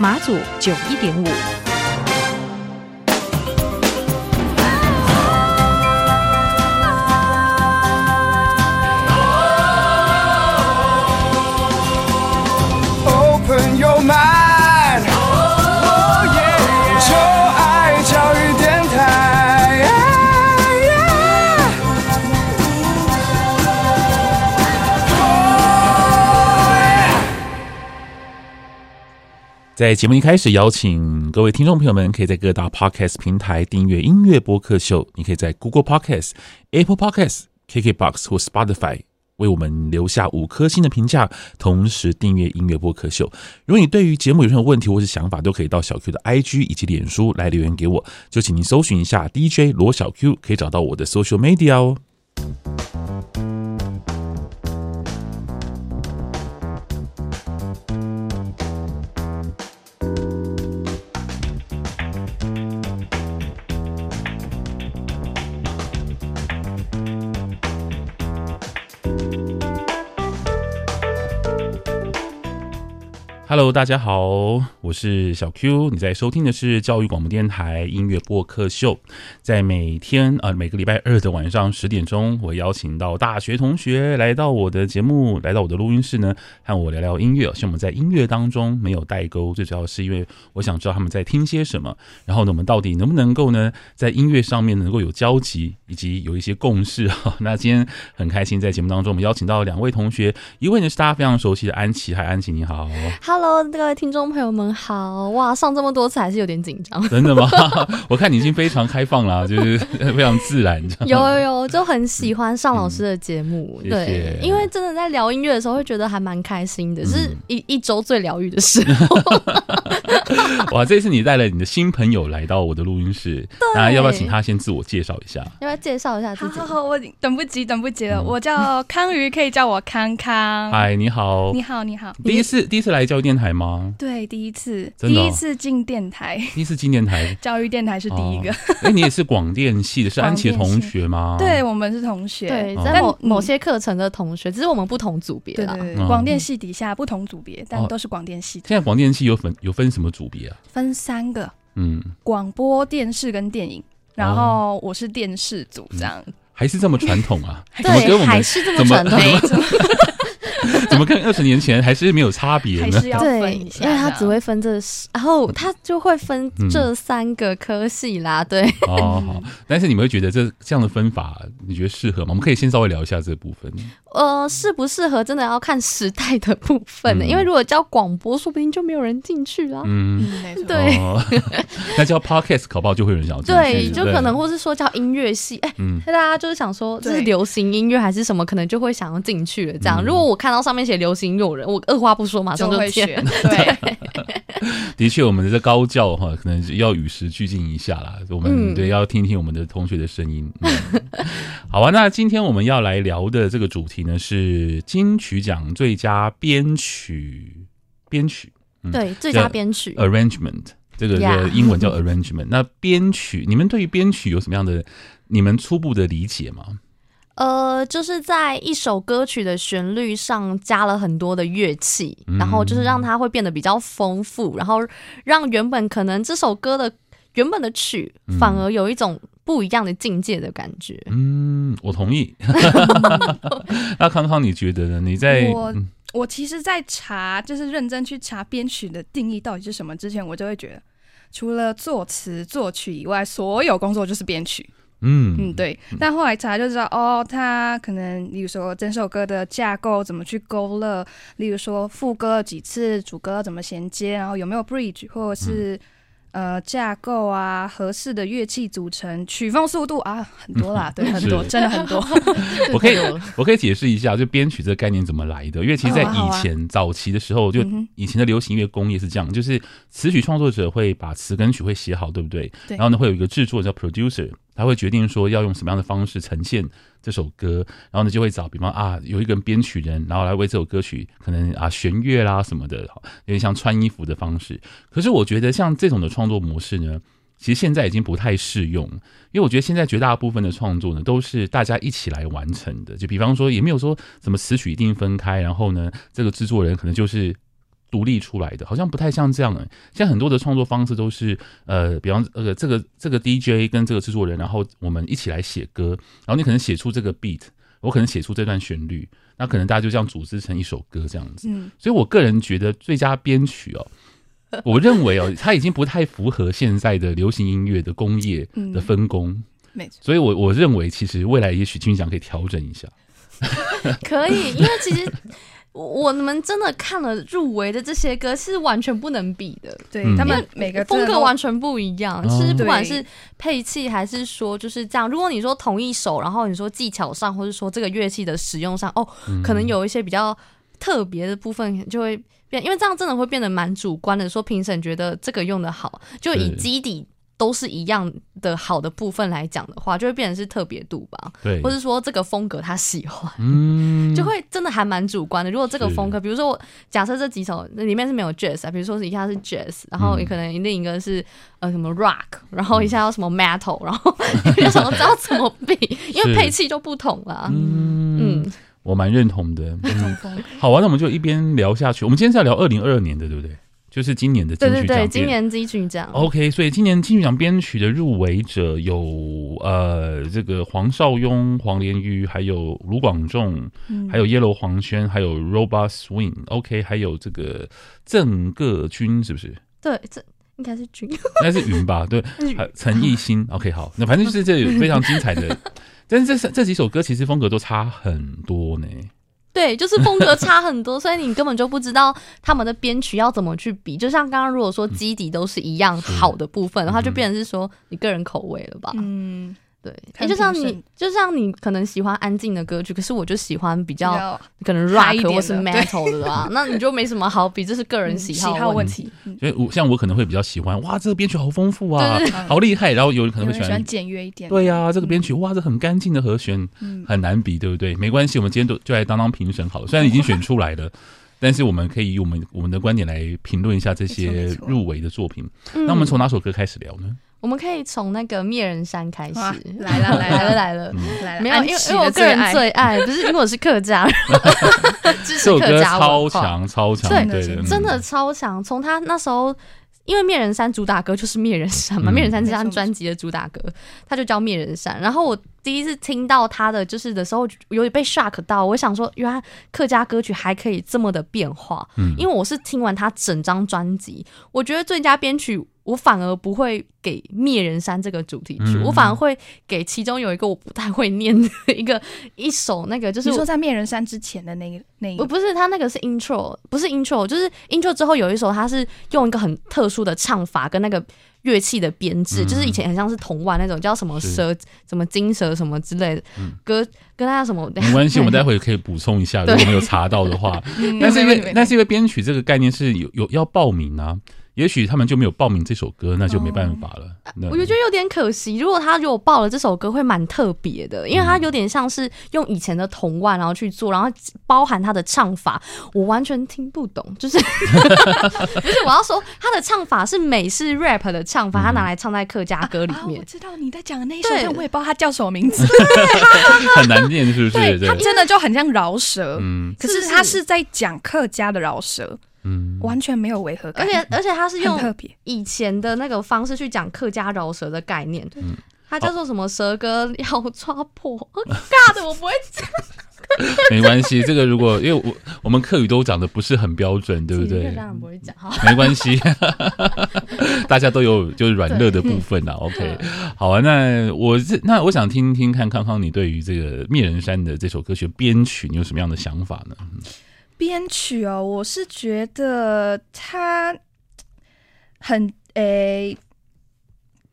马祖九一点五。在节目一开始，邀请各位听众朋友们，可以在各大 Podcast 平台订阅音乐播客秀。你可以在 Google Podcast、Apple Podcast、KKBox 或 Spotify 为我们留下五颗星的评价，同时订阅音乐播客秀。如果你对于节目有任何问题或是想法，都可以到小 Q 的 IG 以及脸书来留言给我。就请您搜寻一下 DJ 罗小 Q，可以找到我的 Social Media 哦。Hello，大家好，我是小 Q，你在收听的是教育广播电台音乐播客秀，在每天啊、呃、每个礼拜二的晚上十点钟，我邀请到大学同学来到我的节目，来到我的录音室呢，和我聊聊音乐。希望我们在音乐当中没有代沟，最主要是因为我想知道他们在听些什么，然后呢，我们到底能不能够呢，在音乐上面能够有交集，以及有一些共识哈。那今天很开心，在节目当中我们邀请到两位同学，一位呢是大家非常熟悉的安琪，嗨，安琪你好。Hello，各位听众朋友们好！哇，上这么多次还是有点紧张。真的吗？我看你已经非常开放了，就是 非常自然。有有有，就很喜欢上老师的节目。嗯、对，谢谢，因为真的在聊音乐的时候，会觉得还蛮开心的，嗯、是一一周最疗愈的时候。哇，这次你带了你的新朋友来到我的录音室，那要不要请他先自我介绍一下？要不要介绍一下自己？好，好，好，我等不及，等不及了。嗯、我叫康瑜，可以叫我康康。嗨，你好，你好，你好。第一次，第一次来教育电台吗？对，第一次，第一次进电台，第一次进电台，教育电台是第一个。哎，你也是广电系的，是安琪的同学吗？对，我们是同学，对，在某某些课程的同学，只是我们不同组别啦。对，广电系底下不同组别，但都是广电系的。现在广电系有分有分什么组别啊？分三个，嗯，广播电视跟电影，然后我是电视组，这样还是这么传统啊？对，还是这么传统。怎么跟 二十年前还是没有差别呢？还是要分一下，因为他只会分这，然后他就会分这三个科系啦。对，哦好，但是你们会觉得这这样的分法，你觉得适合吗？我们可以先稍微聊一下这部分。呃，适不适合真的要看时代的部分呢？因为如果教广播，说不定就没有人进去了。嗯，对。那叫 Podcast 考不好就会有人想进去。对，就可能或是说叫音乐系，哎，大家就是想说这是流行音乐还是什么，可能就会想要进去了。这样，如果我看到上面写流行音乐人，我二话不说马上就会选。对，的确，我们的高教哈，可能要与时俱进一下啦。我们对要听听我们的同学的声音。好啊，那今天我们要来聊的这个主题呢，是金曲奖最佳编曲，编曲，嗯对，最佳编曲 arrangement，这个的英文叫 arrangement。那编曲，你们对于编曲有什么样的你们初步的理解吗？呃，就是在一首歌曲的旋律上加了很多的乐器，然后就是让它会变得比较丰富，然后让原本可能这首歌的原本的曲反而有一种不一样的境界的感觉。嗯，我同意。那康康，你觉得呢？你在我我其实，在查就是认真去查编曲的定义到底是什么之前，我就会觉得，除了作词作曲以外，所有工作就是编曲。嗯嗯，对。但后来查就知道，哦，他可能，例如说整首歌的架构怎么去勾勒，例如说副歌几次，主歌怎么衔接，然后有没有 bridge，或者是。呃，架构啊，合适的乐器组成，曲风速度啊，很多啦，对，很多，真的很多。我可以，我可以解释一下，就编曲这个概念怎么来的。因为其实，在以前早期的时候，就以前的流行音乐工业是这样，就是词曲创作者会把词跟曲会写好，对不对？对。然后呢，会有一个制作叫 producer，他会决定说要用什么样的方式呈现这首歌，然后呢，就会找，比方啊，有一个人编曲人，然后来为这首歌曲可能啊弦乐啦什么的，有点像穿衣服的方式。可是我觉得像这种的创作模式呢，其实现在已经不太适用，因为我觉得现在绝大部分的创作呢，都是大家一起来完成的。就比方说，也没有说什么词曲一定分开，然后呢，这个制作人可能就是。独立出来的，好像不太像这样的。现在很多的创作方式都是，呃，比方呃，这个这个 DJ 跟这个制作人，然后我们一起来写歌，然后你可能写出这个 beat，我可能写出这段旋律，那可能大家就这样组织成一首歌这样子。嗯，所以我个人觉得最佳编曲哦，我认为哦，它已经不太符合现在的流行音乐的工业的分工。嗯，没错。所以我我认为其实未来也许金曲奖可以调整一下。可以，因为其实。我们真的看了入围的这些歌，是完全不能比的。对，他们每个风格完全不一样，其实不管是配器还是说就是这样。如果你说同一首，然后你说技巧上，或者说这个乐器的使用上，哦，可能有一些比较特别的部分就会变，因为这样真的会变得蛮主观的。说评审觉得这个用的好，就以基底。都是一样的好的部分来讲的话，就会变成是特别度吧。对，或是说这个风格他喜欢，嗯，就会真的还蛮主观的。如果这个风格，比如说我假设这几首那里面是没有 jazz 啊，比如说是一下是 jazz，然后也可能另一个是呃什么 rock，然后一下要什么 metal，然后 就想知道怎么比，因为配器就不同了。嗯，嗯我蛮认同的。嗯，好啊，那我们就一边聊下去。我们今天是要聊二零二二年的，对不对？就是今年的金曲奖，对对对，今年金曲奖。OK，所以今年金曲奖编曲的入围者有呃，这个黄少雍、黄连玉，还有卢广仲，嗯、还有 Yellow 黄轩，还有 Robot Swing。OK，还有这个郑个军，是不是？对，这应该是军，应该是云吧？对，陈奕迅。OK，好，那反正就是这有非常精彩的，但是这这几首歌其实风格都差很多呢。对，就是风格差很多，所以你根本就不知道他们的编曲要怎么去比。就像刚刚如果说基底都是一样好的部分，然后就变成是说你个人口味了吧？嗯。对，哎，就像你，就像你可能喜欢安静的歌曲，可是我就喜欢比较可能 rock 或是 metal 的吧，那你就没什么好比，这是个人喜好问题。所以，我像我可能会比较喜欢，哇，这个编曲好丰富啊，好厉害。然后有人可能会喜欢简约一点。对呀，这个编曲哇，这很干净的和弦，很难比，对不对？没关系，我们今天都就来当当评审好了。虽然已经选出来了，但是我们可以以我们我们的观点来评论一下这些入围的作品。那我们从哪首歌开始聊呢？我们可以从那个灭人山开始，来了 来了。来了来了，没有，因为因为我个人最爱，不是因为我是客家人，这首歌超强超强，对对，真的超强。从他那时候，因为灭人山主打歌就是灭人山嘛，灭人山这张专辑的主打歌，他就叫灭人山。然后我第一次听到他的就是的时候，有点被 shock 到，我想说，原来客家歌曲还可以这么的变化。嗯，因为我是听完他整张专辑，我觉得最佳编曲。我反而不会给《灭人山》这个主题曲，嗯、我反而会给其中有一个我不太会念的一个 一首那个，就是你说在《灭人山》之前的那个那个，不是他那个是 intro，不是 intro，就是 intro 之后有一首，他是用一个很特殊的唱法跟那个乐器的编制，嗯、就是以前很像是童玩那种叫什么蛇、什么金蛇什么之类的歌，跟他什么没关系，我们待会可以补充一下，如果没有查到的话。但是因为但是因为编曲这个概念是有有要报名啊。也许他们就没有报名这首歌，那就没办法了。我就觉得有点可惜。如果他如果报了这首歌，会蛮特别的，因为他有点像是用以前的童玩然后去做，然后包含他的唱法，我完全听不懂。就是 不是我要说他的唱法是美式 rap 的唱法，他拿来唱在客家歌里面。我知道你在讲的那一首，但我也不知道他叫什么名字，很难念，是不是？对他真的就很像饶舌，嗯，可是他是在讲客家的饶舌。嗯，完全没有违和感，而且而且他是用特别。以前的那个方式去讲客家饶舌的概念，嗯，他叫做什么蛇哥要抓破，尬的我不会讲，没关系，这个如果因为我我们客语都讲的不是很标准，对不对？当然不会讲，没关系，大家都有就是软弱的部分呐。OK，好啊，那我这那我想听听看康康，你对于这个灭人山的这首歌曲编曲，你有什么样的想法呢？编曲哦，我是觉得他很诶、诶，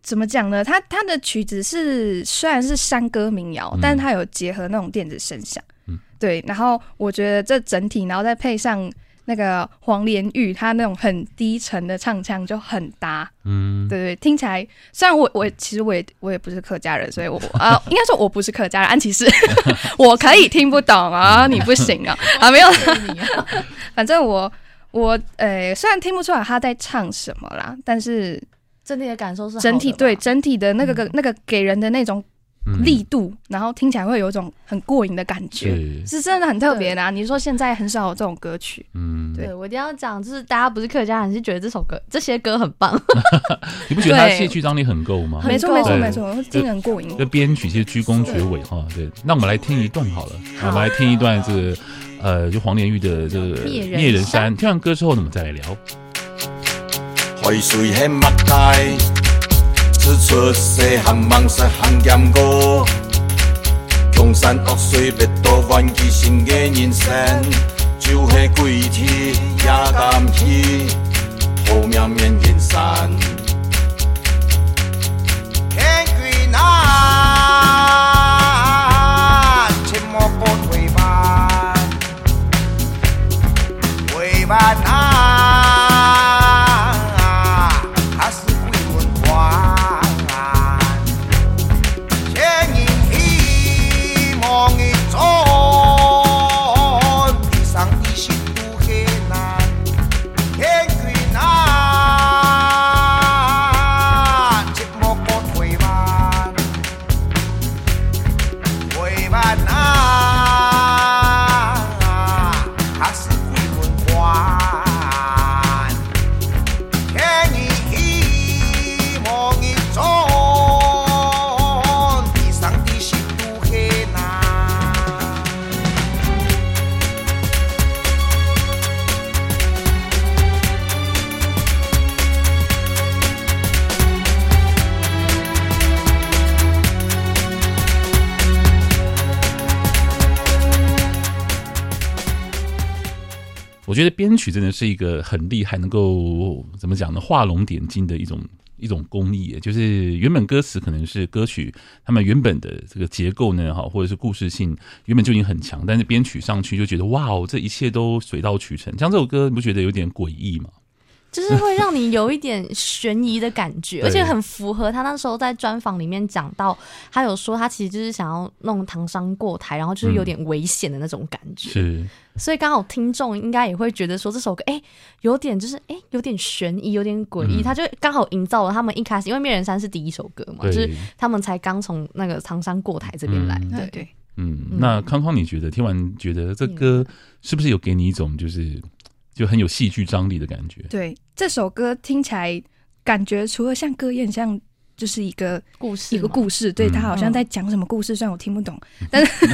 怎么讲呢？他他的曲子是虽然是山歌民谣，嗯、但是他有结合那种电子声响，嗯，对。然后我觉得这整体，然后再配上。那个黄连玉，他那种很低沉的唱腔就很搭，嗯，对对，听起来虽然我我其实我也我也不是客家人，所以我啊、呃，应该说我不是客家人，安琪是我可以听不懂啊，你不行啊，啊没有，反正我我呃、欸，虽然听不出来他在唱什么啦，但是整体的感受是整体对整体的那个个那个给人的那种。力度，然后听起来会有一种很过瘾的感觉，是，真的很特别的啊。你说现在很少有这种歌曲，嗯，对，我一定要讲，就是大家不是客家人，是觉得这首歌 这些歌很棒。你不觉得它戏剧张力很够吗？没错，没错，没错，听得很过瘾。这编曲其实鞠躬绝尾哈。对，那我们来听一段好了，我们来听一段这个呃，就黄连玉的这个灭人山。听完歌之后，我们再来聊。是出世含梦实行严过，江山恶水别多怨气新的人生，就是鬼天也甘心，后面面人山。天我觉得编曲真的是一个很厉害，能够怎么讲呢？画龙点睛的一种一种工艺。就是原本歌词可能是歌曲，他们原本的这个结构呢，哈，或者是故事性原本就已经很强，但是编曲上去就觉得哇哦，这一切都水到渠成。像这首歌，你不觉得有点诡异吗？就是会让你有一点悬疑的感觉，而且很符合他那时候在专访里面讲到，他有说他其实就是想要弄唐山过台，然后就是有点危险的那种感觉。是，所以刚好听众应该也会觉得说这首歌，哎，有点就是哎，有点悬疑，有点诡异。他就刚好营造了他们一开始，因为灭人山是第一首歌嘛，就是他们才刚从那个唐山过台这边来。对对，嗯，那康康，你觉得听完觉得这歌是不是有给你一种就是？就很有戏剧张力的感觉。对，这首歌听起来感觉除了像歌也很像，就是一个故事，一个故事。对，他好像在讲什么故事，虽然我听不懂，但是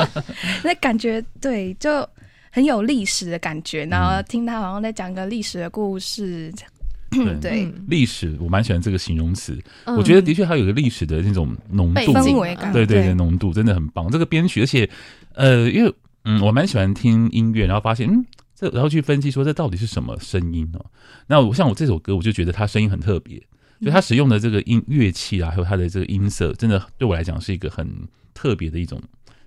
那感觉对，就很有历史的感觉。然后听他好像在讲个历史的故事。对，历史我蛮喜欢这个形容词。我觉得的确还有一个历史的那种浓度，氛围感。对对对，浓度真的很棒。这个编曲，而且呃，因为嗯，我蛮喜欢听音乐，然后发现嗯。然后去分析说，这到底是什么声音哦？那我像我这首歌，我就觉得它声音很特别，就它使用的这个音乐器啊，还有它的这个音色，真的对我来讲是一个很特别的一种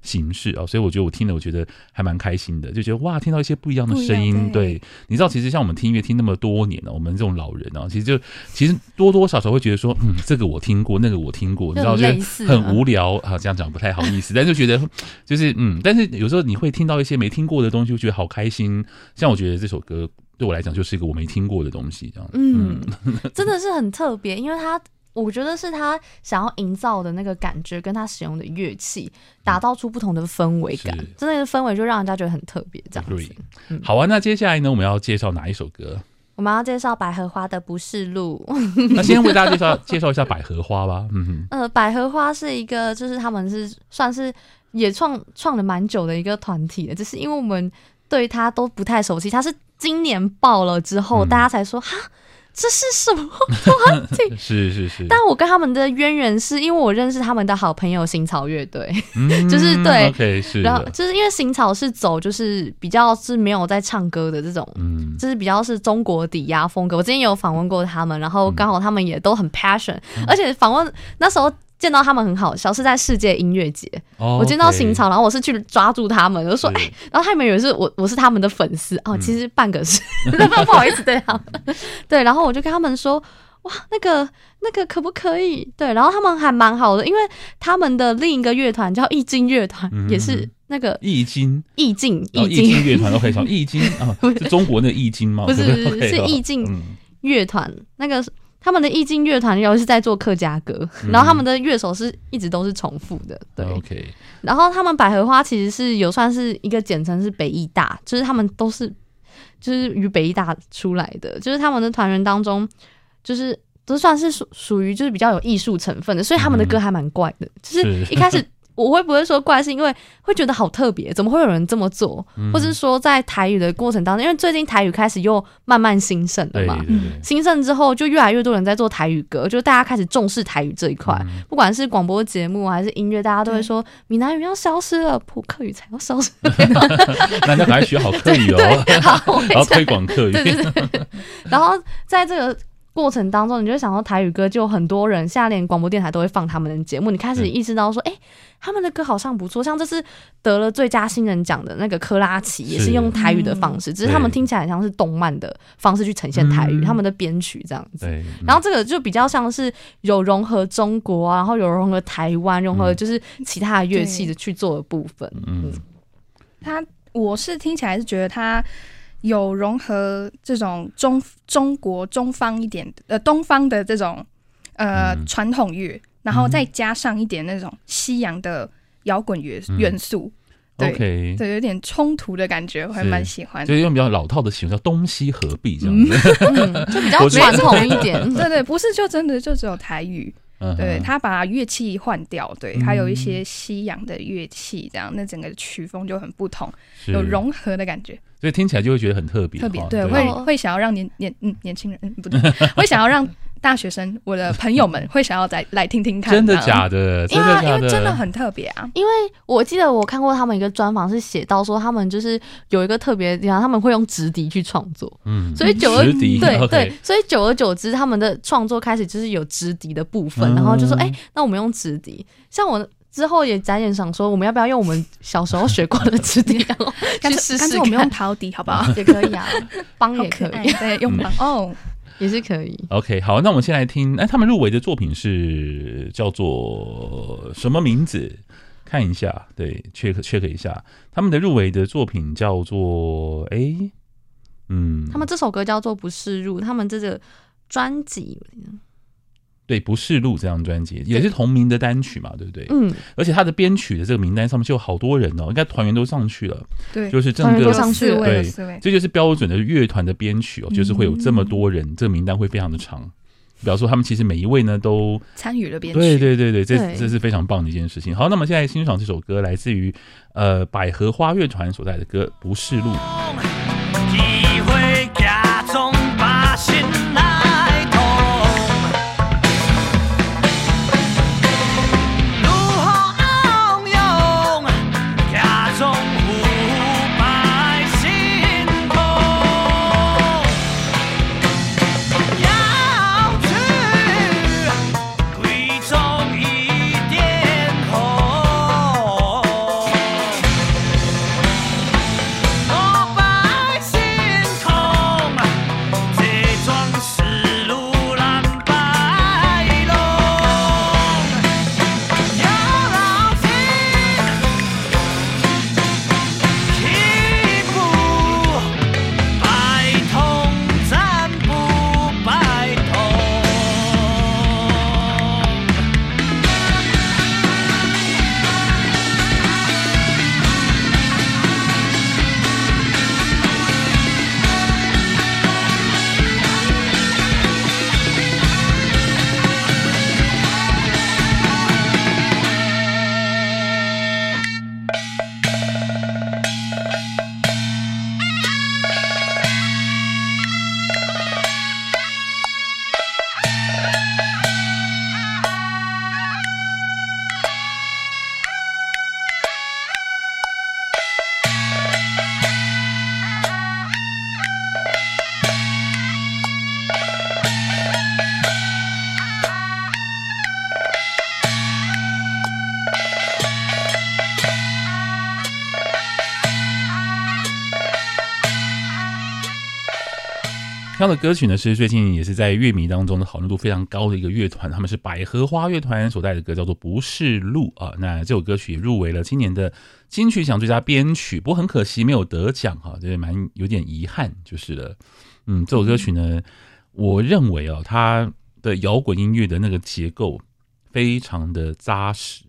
形式啊，所以我觉得我听了，我觉得还蛮开心的，就觉得哇，听到一些不一样的声音。对，你知道，其实像我们听音乐听那么多年了，我们这种老人啊，其实就其实多多少少会觉得说，嗯，这个我听过，那个我听过，你知道，就很无聊啊。这样讲不太好意思，但就觉得就是嗯，但是有时候你会听到一些没听过的东西，就觉得好开心。像我觉得这首歌对我来讲就是一个我没听过的东西，这样嗯，嗯 真的是很特别，因为它。我觉得是他想要营造的那个感觉，跟他使用的乐器，打造出不同的氛围感，真的是氛围就让人家觉得很特别，这样子。嗯、好啊，那接下来呢，我们要介绍哪一首歌？我们要介绍百合花的不是路。那先为大家介绍介绍一下百合花吧。嗯哼，呃，百合花是一个，就是他们是算是也创创了蛮久的一个团体的，只是因为我们对他都不太熟悉，他是今年爆了之后，嗯、大家才说哈。这是什么团体？是是是。但我跟他们的渊源是因为我认识他们的好朋友新草乐队，嗯、就是对，OK 是。然后就是因为新草是走就是比较是没有在唱歌的这种，嗯，就是比较是中国抵押风格。我之前有访问过他们，然后刚好他们也都很 passion，、嗯、而且访问那时候。见到他们很好笑，是在世界音乐节。Oh. 我见到行草，然后我是去抓住他们，就说：“哎、欸！”然后他们以为是我，我是他们的粉丝哦。其实半个是，嗯、不好意思对他们。对，然后我就跟他们说：“哇，那个那个可不可以？”对，然后他们还蛮好的，因为他们的另一个乐团叫易经乐团，嗯、也是那个易经易经易经乐团都可以讲易经啊，是中国那易经吗？不是，是易经乐团那个。他们的意境乐团又是在做客家歌，嗯、然后他们的乐手是一直都是重复的，对。Okay. 然后他们百合花其实是有算是一个简称，是北艺大，就是他们都是就是于北艺大出来的，就是他们的团员当中，就是都算是属属于就是比较有艺术成分的，所以他们的歌还蛮怪的，嗯、就是一开始。我会不会说怪，是因为会觉得好特别，怎么会有人这么做？嗯、或者是说在台语的过程当中，因为最近台语开始又慢慢兴盛了嘛，兴盛之后就越来越多人在做台语歌，就大家开始重视台语这一块，嗯、不管是广播节目还是音乐，大家都会说闽南语要消失了，普客语才要消失了。那要赶快学好客语哦，然后 推广客语。对对对，然后在这个。过程当中，你就想到台语歌，就很多人现在连广播电台都会放他们的节目。你开始意识到说，哎、嗯欸，他们的歌好像不错，像这次得了最佳新人奖的那个珂拉奇，也是用台语的方式，嗯、只是他们听起来很像是动漫的方式去呈现台语，嗯、他们的编曲这样子。嗯、然后这个就比较像是有融合中国啊，然后有融合台湾，融合就是其他的乐器的去做的部分。嗯，嗯他我是听起来是觉得他。有融合这种中中国中方一点呃东方的这种呃传、嗯、统乐，然后再加上一点那种西洋的摇滚乐元素，嗯、对 Okay 对，有点冲突的感觉，我还蛮喜欢。就用比较老套的形容叫东西合璧这样子，嗯嗯、就比较 传统一点。对，对对，不是就真的就只有台语。对，他把乐器换掉，对，还有一些西洋的乐器，这样，那整个曲风就很不同，有融合的感觉，所以听起来就会觉得很特别，特别对，会会想要让年年嗯年轻人嗯不对，会想要让。大学生，我的朋友们会想要再来听听看，真的假的？因为因为真的很特别啊！因为我记得我看过他们一个专访，是写到说他们就是有一个特别的地方，他们会用直笛去创作，嗯，所以久而对对，所以久而久之，他们的创作开始就是有直笛的部分，然后就说，哎，那我们用直笛。像我之后也展演想说，我们要不要用我们小时候学过的直笛，然后去试试？干脆我们用陶笛好不好？也可以啊，梆也可以，对，用梆哦。也是可以。OK，好，那我们先来听，哎，他们入围的作品是叫做什么名字？看一下，对，check check 一下，他们的入围的作品叫做，哎，嗯，他们这首歌叫做《不是入》，他们这个专辑。对，不是路这张专辑也是同名的单曲嘛，对不对？嗯，而且他的编曲的这个名单上面就有好多人哦，应该团员都上去了。对，就是整个对，对这就是标准的乐团的编曲哦，就是会有这么多人，嗯、这个名单会非常的长。比方说，他们其实每一位呢都参与了编曲。对对对对，这这是非常棒的一件事情。好，那么现在欣赏这首歌，来自于呃百合花乐团所在的歌《不是路》。挑的歌曲呢，是最近也是在乐迷当中的讨论度非常高的一个乐团，他们是百合花乐团所带的歌，叫做《不是路》啊。那这首歌曲也入围了今年的金曲奖最佳编曲，不过很可惜没有得奖哈，这也蛮有点遗憾就是了。嗯，这首歌曲呢，我认为啊，它的摇滚音乐的那个结构非常的扎实，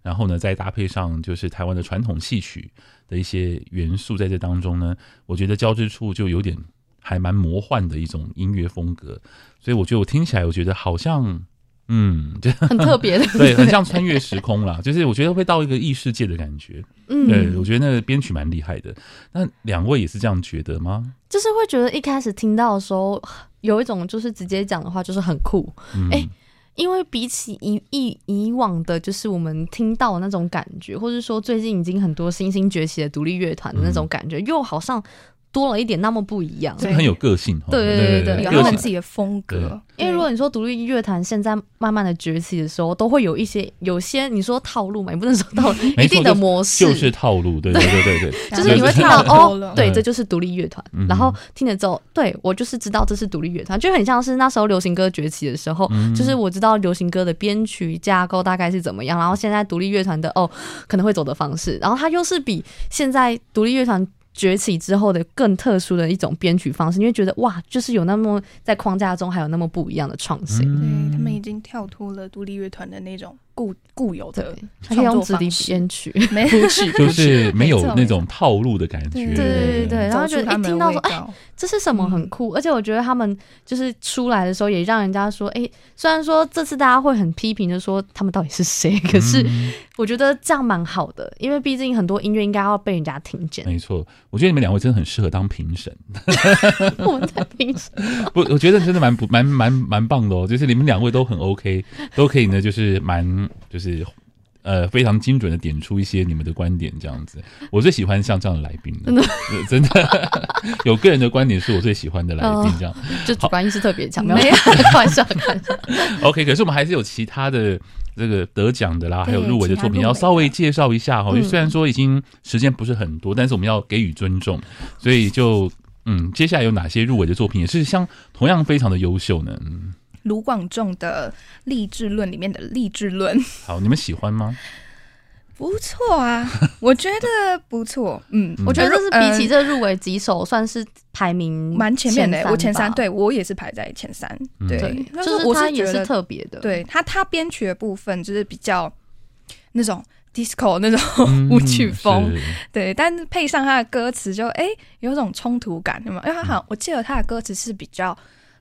然后呢，再搭配上就是台湾的传统戏曲的一些元素在这当中呢，我觉得交织处就有点。还蛮魔幻的一种音乐风格，所以我觉得我听起来，我觉得好像，嗯，就很 特别的，对，很像穿越时空啦。就是我觉得会到一个异世界的感觉。嗯，对，我觉得那个编曲蛮厉害的。那两位也是这样觉得吗？就是会觉得一开始听到的时候，有一种就是直接讲的话，就是很酷。哎、嗯欸，因为比起以以以往的，就是我们听到的那种感觉，或者说最近已经很多新兴崛起的独立乐团的那种感觉，嗯、又好像。多了一点那么不一样，这个很有个性。对对对对，有他们自己的风格。因为如果你说独立乐团现在慢慢的崛起的时候，都会有一些有些你说套路嘛，也不能说套路，一定的模式就是套路。对对对对对，就是你会听到哦，对，这就是独立乐团。然后听了之后，对我就是知道这是独立乐团，就很像是那时候流行歌崛起的时候，就是我知道流行歌的编曲架构大概是怎么样，然后现在独立乐团的哦可能会走的方式，然后它又是比现在独立乐团。崛起之后的更特殊的一种编曲方式，你会觉得哇，就是有那么在框架中还有那么不一样的创新。对，他们已经跳脱了独立乐团的那种固固有的创作方式，编曲 没就是没有那种套路的感觉。对对对，然后就一听到说哎，这是什么很酷，而且我觉得他们就是出来的时候也让人家说哎，虽然说这次大家会很批评的说他们到底是谁，可是我觉得这样蛮好的，因为毕竟很多音乐应该要被人家听见。没错。我觉得你们两位真的很适合当评审。我们在评审？不，我觉得真的蛮不蛮蛮蛮棒的哦。就是你们两位都很 OK，都可以呢，就是蛮就是呃非常精准的点出一些你们的观点这样子。我最喜欢像这样的来宾，真的真的 有个人的观点是我最喜欢的来宾，这样、呃、就主观意识特别强。没有开玩笑，开玩笑。OK，可是我们还是有其他的。这个得奖的啦，还有入围的作品，要稍微介绍一下哈。虽然说已经时间不是很多，但是我们要给予尊重，所以就嗯，接下来有哪些入围的作品也是像同样非常的优秀呢？卢广仲的《励志论》里面的《励志论》，好，你们喜欢吗？不错啊，我觉得不错。嗯，我觉得这是比起这入围几首，算是排名蛮前面的。我前三，对我也是排在前三。对，就是他也是特别的。对他，他编曲的部分就是比较那种 disco 那种舞曲风。对，但是配上他的歌词，就哎有种冲突感，对吗？因为他好像我记得他的歌词是比较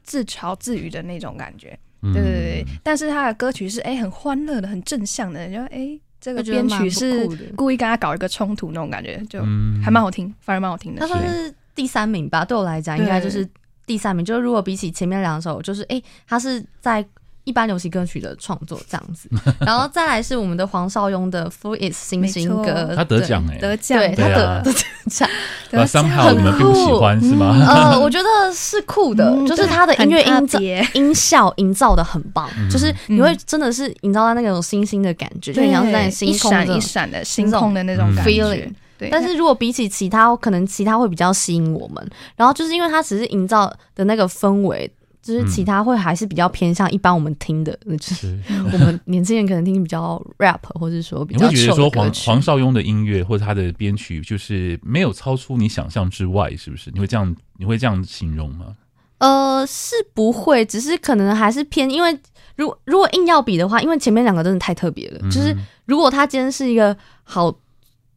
自嘲自语的那种感觉。对对对，但是他的歌曲是哎很欢乐的，很正向的，就哎。这个编曲是故意跟他搞一个冲突那种感觉，就还蛮好听，反而蛮好听的。他算是第三名吧，对我来讲应该就是第三名。就是如果比起前面两首，就是哎，他是在一般流行歌曲的创作这样子。然后再来是我们的黄少雍的《For Is 新新歌》，他得奖哎，得奖，对他得得奖。那 Somehow 你们并不喜欢是吗？呃，我觉得是酷的，就是他的音乐音节音效营造的很棒，就是你会真的是营造到那种星星的感觉，就很像是在星空一闪的星空的那种感觉。对，但是如果比起其他，可能其他会比较吸引我们。然后就是因为它只是营造的那个氛围。就是其他会还是比较偏向一般我们听的，嗯、就是 我们年轻人可能听比较 rap，或者说比较。你会觉得说黄黄少雍的音乐或者他的编曲，就是没有超出你想象之外，是不是？你会这样你会这样形容吗？呃，是不会，只是可能还是偏，因为如果如果硬要比的话，因为前面两个真的太特别了。嗯、就是如果他今天是一个好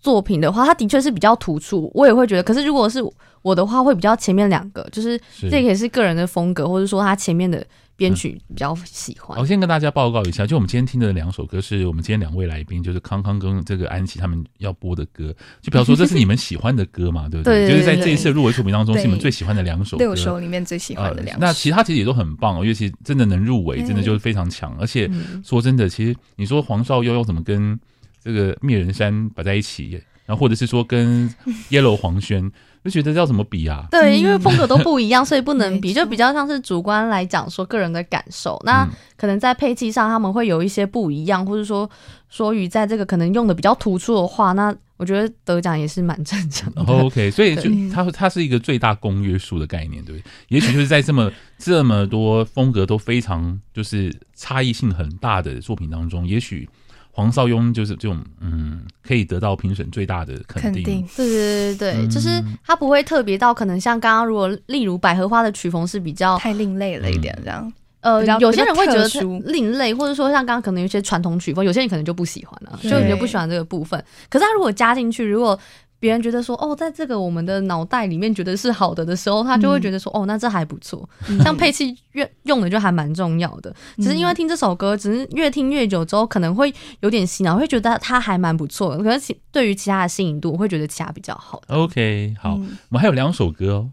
作品的话，他的确是比较突出，我也会觉得。可是如果是我的话会比较前面两个，就是这个也是个人的风格，或者说他前面的编曲比较喜欢。我先跟大家报告一下，就我们今天听的两首歌，是我们今天两位来宾，就是康康跟这个安琪他们要播的歌。就比方说，这是你们喜欢的歌嘛，对不对？就是在这一次入围作品当中，是你们最喜欢的两首歌，六首里面最喜欢的两首。那其他其实也都很棒，因为其实真的能入围，真的就是非常强。而且说真的，其实你说黄少雍要怎么跟这个灭人山摆在一起？然然后或者是说跟 Yellow 黄轩。就觉得要怎么比啊？对，因为风格都不一样，所以不能比，就比较像是主观来讲说个人的感受。那可能在配器上他们会有一些不一样，或者说说语在这个可能用的比较突出的话，那我觉得得奖也是蛮正常的。OK，所以就它它是一个最大公约数的概念，对？也许就是在这么这么多风格都非常就是差异性很大的作品当中，也许。黄少雍就是这种，嗯，可以得到评审最大的肯定。肯定对对对对，嗯、就是他不会特别到可能像刚刚如果例如百合花的曲风是比较太另类了一点这样。呃，有些人会觉得另类，或者说像刚刚可能有些传统曲风，有些人可能就不喜欢了，就你就不喜欢这个部分。可是他如果加进去，如果别人觉得说哦，在这个我们的脑袋里面觉得是好的的时候，他就会觉得说、嗯、哦，那这还不错。嗯、像配器越用的就还蛮重要的，只是因为听这首歌，只是越听越久之后，可能会有点洗脑，会觉得它还蛮不错的。可是其对于其他的吸引度，我会觉得其他比较好。OK，好，嗯、我们还有两首歌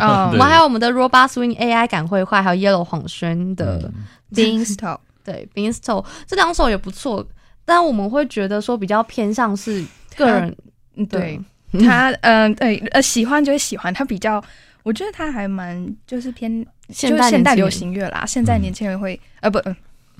哦，我们还有我们的 Robot Swing AI 感会坏，还有 Yellow 黄轩的 Beanstalk，对 Beanstalk 这两首也不错，但我们会觉得说比较偏向是个人。对他，嗯，对，呃，喜欢就会喜欢他，比较，我觉得他还蛮就是偏现代现代流行乐啦。现在年轻人会，呃，不，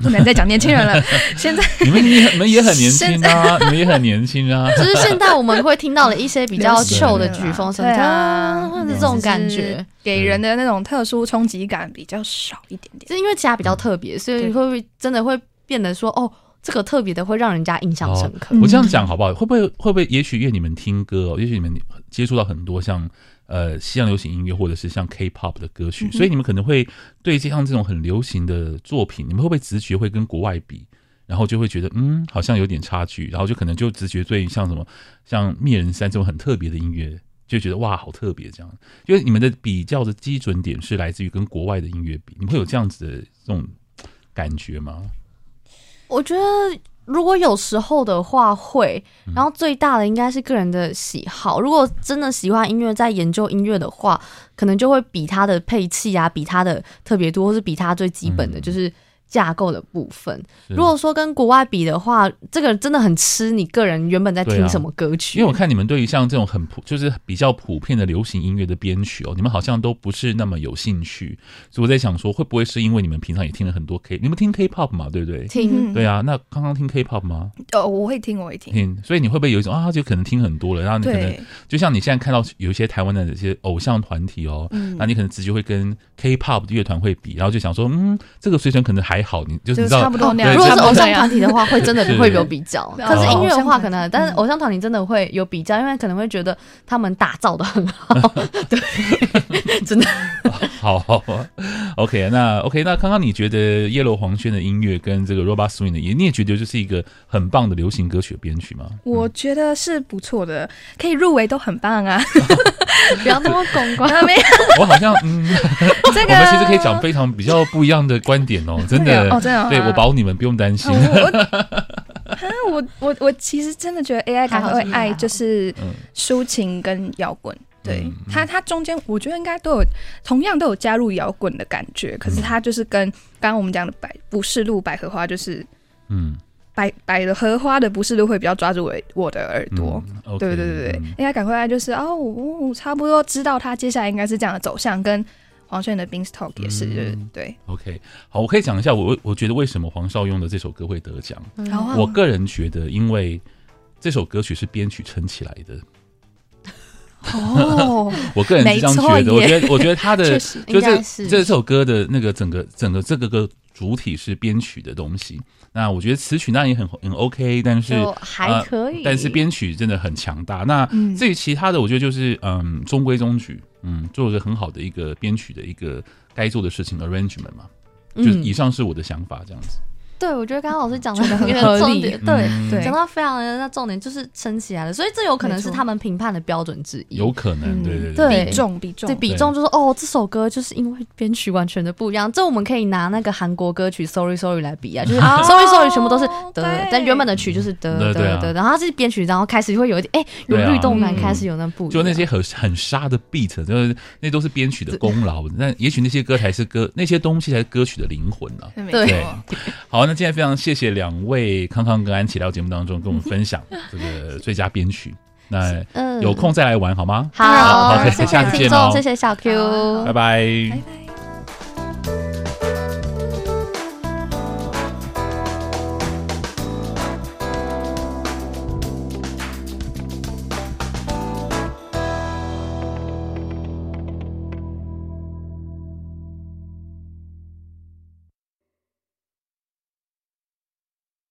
不能再讲年轻人了。现在你们你们也很年轻啊，你们也很年轻啊。就是现在 我们会听到的一些比较旧的曲风，对啊，是这种感觉，给人的那种特殊冲击感比较少一点点。是因为家比较特别，所以会不会真的会变得说哦？这个特别的会让人家印象深刻。我这样讲好不好？会不会会不会？也许因为你们听歌哦，也许你们接触到很多像呃西洋流行音乐或者是像 K-pop 的歌曲，嗯、所以你们可能会对这样这种很流行的作品，你们会不会直觉会跟国外比，然后就会觉得嗯好像有点差距，然后就可能就直觉对像什么像灭人山这种很特别的音乐，就觉得哇好特别这样。因为你们的比较的基准点是来自于跟国外的音乐比，你们会有这样子的这种感觉吗？我觉得如果有时候的话会，然后最大的应该是个人的喜好。如果真的喜欢音乐，在研究音乐的话，可能就会比它的配器啊，比它的特别多，或是比它最基本的就是。架构的部分，如果说跟国外比的话，这个真的很吃你个人原本在听什么歌曲。啊、因为我看你们对于像这种很普，就是比较普遍的流行音乐的编曲哦，你们好像都不是那么有兴趣。所以我在想说，会不会是因为你们平常也听了很多 K，你们听 K-pop 嘛，对不对？听，对啊。那刚刚听 K-pop 吗？哦，我会听，我会听。听，所以你会不会有一种啊，就可能听很多了，然后你可能就像你现在看到有一些台湾的这些偶像团体哦，嗯、那你可能直接会跟 K-pop 的乐团会比，然后就想说，嗯，这个水准可能还好，你就是你知道。差不多那样。如果是偶像团体的话，会真的会有比较。可是音乐的话，可能，但是偶像团体真的会有比较，因为可能会觉得他们打造的很好。对，真的。好好，OK，那 OK，那刚刚你觉得 Yellow 黄轩的音乐跟这个 Robot Swing 的音乐，你也觉得就是一个很棒的流行歌曲的编曲吗？我觉得是不错的，可以入围都很棒啊。不要那么公关。我好像嗯，这个我们其实可以讲非常比较不一样的观点哦，真的哦，真的，对我保你们不用担心。我我 我其实真的觉得 AI 感会爱就是抒情跟摇滚。对它它中间我觉得应该都有同样都有加入摇滚的感觉，可是它就是跟刚刚我们讲的百不是路百合花，就是嗯，百百合花的不是路会比较抓住我我的耳朵，嗯 okay, 对对对对，应该赶快来就是哦，我差不多知道他接下来应该是这样的走向，跟黄轩的 Beanstalk 也是、嗯、对。OK，好，我可以讲一下我我觉得为什么黄少雍的这首歌会得奖。嗯、我个人觉得，因为这首歌曲是编曲撑起来的。哦，我个人是这样觉得。我觉得，我觉得他的 就是这首歌的那个整个整个这个歌主体是编曲的东西。那我觉得词曲那也很很 OK，但是还可以，呃、但是编曲真的很强大。那至于其他的，我觉得就是嗯中规中矩，嗯，做了个很好的一个编曲的一个该做的事情 arrangement 嘛。就是以上是我的想法，这样子。对，我觉得刚刚老师讲的很合理。对对，讲到非常的那重点就是撑起来了，所以这有可能是他们评判的标准之一。有可能，对对对，比重比重，对比重就是哦，这首歌就是因为编曲完全的不一样。这我们可以拿那个韩国歌曲 Sorry Sorry 来比啊，就是 Sorry Sorry 全部都是的，但原本的曲就是的的的，然后它是编曲，然后开始会有一点哎有律动感，开始有那不就那些很很沙的 beat，就是那都是编曲的功劳。那也许那些歌才是歌，那些东西才是歌曲的灵魂呢。对，好。那今天非常谢谢两位康康跟安琪到节目当中跟我们分享这个 最佳编曲。那有空再来玩好吗？好好，下次见。谢谢小 Q，拜拜。